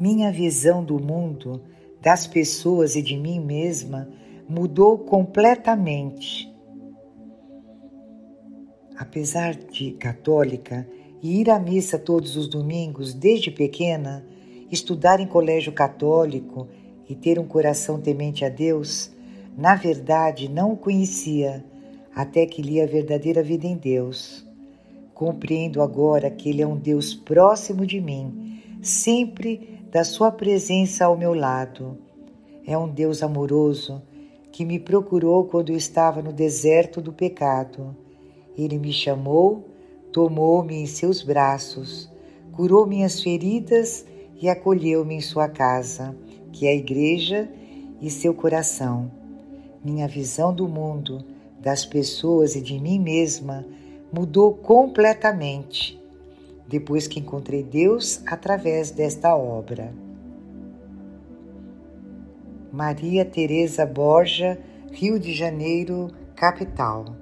minha visão do mundo, das pessoas e de mim mesma mudou completamente. Apesar de católica e ir à missa todos os domingos desde pequena, estudar em colégio católico e ter um coração temente a Deus, na verdade não o conhecia até que li a verdadeira vida em Deus. Compreendo agora que Ele é um Deus próximo de mim, sempre da Sua presença ao meu lado. É um Deus amoroso que me procurou quando eu estava no deserto do pecado. Ele me chamou, tomou-me em seus braços, curou minhas feridas e acolheu-me em sua casa, que é a igreja e seu coração. Minha visão do mundo, das pessoas e de mim mesma mudou completamente depois que encontrei Deus através desta obra. Maria Teresa Borja, Rio de Janeiro, capital.